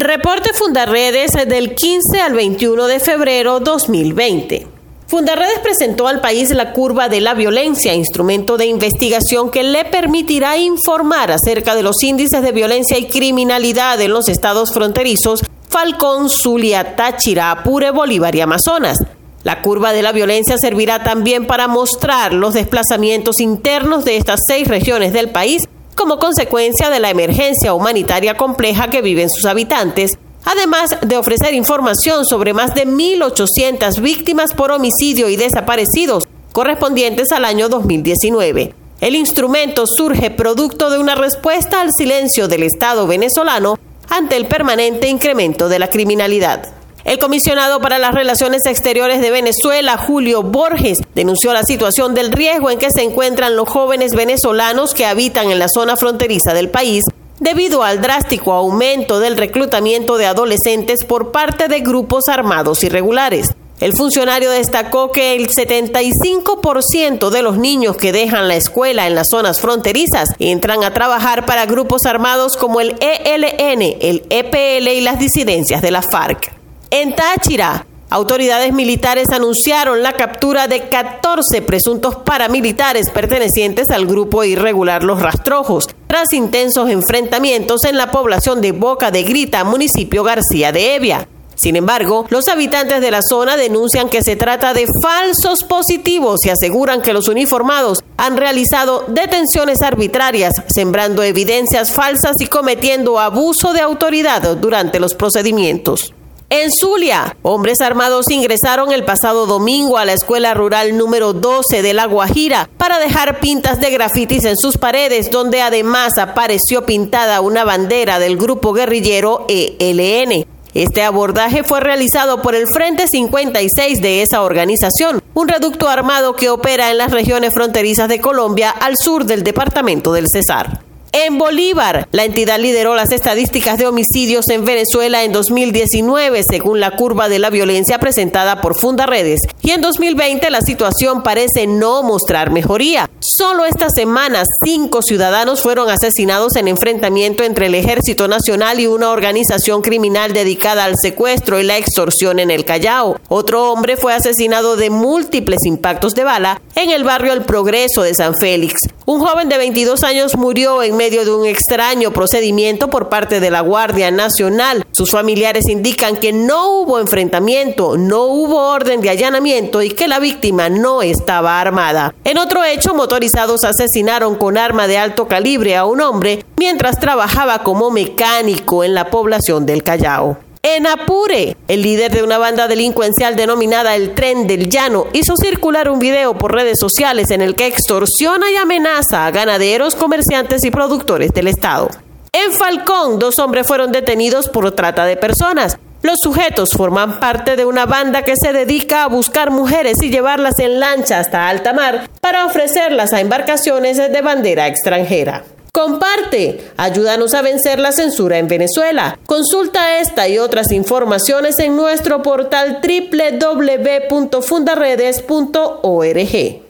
Reporte Fundarredes del 15 al 21 de febrero 2020. Fundarredes presentó al país la curva de la violencia, instrumento de investigación que le permitirá informar acerca de los índices de violencia y criminalidad en los estados fronterizos Falcón, Zulia, Táchira, Apure, Bolívar y Amazonas. La curva de la violencia servirá también para mostrar los desplazamientos internos de estas seis regiones del país como consecuencia de la emergencia humanitaria compleja que viven sus habitantes, además de ofrecer información sobre más de 1.800 víctimas por homicidio y desaparecidos correspondientes al año 2019. El instrumento surge producto de una respuesta al silencio del Estado venezolano ante el permanente incremento de la criminalidad. El comisionado para las Relaciones Exteriores de Venezuela, Julio Borges, denunció la situación del riesgo en que se encuentran los jóvenes venezolanos que habitan en la zona fronteriza del país debido al drástico aumento del reclutamiento de adolescentes por parte de grupos armados irregulares. El funcionario destacó que el 75% de los niños que dejan la escuela en las zonas fronterizas entran a trabajar para grupos armados como el ELN, el EPL y las disidencias de la FARC. En Táchira, autoridades militares anunciaron la captura de 14 presuntos paramilitares pertenecientes al grupo irregular Los Rastrojos, tras intensos enfrentamientos en la población de Boca de Grita, municipio García de Evia. Sin embargo, los habitantes de la zona denuncian que se trata de falsos positivos y aseguran que los uniformados han realizado detenciones arbitrarias, sembrando evidencias falsas y cometiendo abuso de autoridad durante los procedimientos. En Zulia, hombres armados ingresaron el pasado domingo a la escuela rural número 12 de La Guajira para dejar pintas de grafitis en sus paredes, donde además apareció pintada una bandera del grupo guerrillero ELN. Este abordaje fue realizado por el Frente 56 de esa organización, un reducto armado que opera en las regiones fronterizas de Colombia al sur del departamento del Cesar. En Bolívar, la entidad lideró las estadísticas de homicidios en Venezuela en 2019, según la curva de la violencia presentada por Fundaredes. Y en 2020 la situación parece no mostrar mejoría. Solo esta semana, cinco ciudadanos fueron asesinados en enfrentamiento entre el Ejército Nacional y una organización criminal dedicada al secuestro y la extorsión en el Callao. Otro hombre fue asesinado de múltiples impactos de bala en el barrio El Progreso de San Félix. Un joven de 22 años murió en medio de un extraño procedimiento por parte de la Guardia Nacional. Sus familiares indican que no hubo enfrentamiento, no hubo orden de allanamiento y que la víctima no estaba armada. En otro hecho, motorizados asesinaron con arma de alto calibre a un hombre mientras trabajaba como mecánico en la población del Callao. En Apure, el líder de una banda delincuencial denominada el Tren del Llano hizo circular un video por redes sociales en el que extorsiona y amenaza a ganaderos, comerciantes y productores del estado. En Falcón, dos hombres fueron detenidos por trata de personas. Los sujetos forman parte de una banda que se dedica a buscar mujeres y llevarlas en lancha hasta alta mar para ofrecerlas a embarcaciones de bandera extranjera. Comparte, ayúdanos a vencer la censura en Venezuela. Consulta esta y otras informaciones en nuestro portal www.fundaredes.org.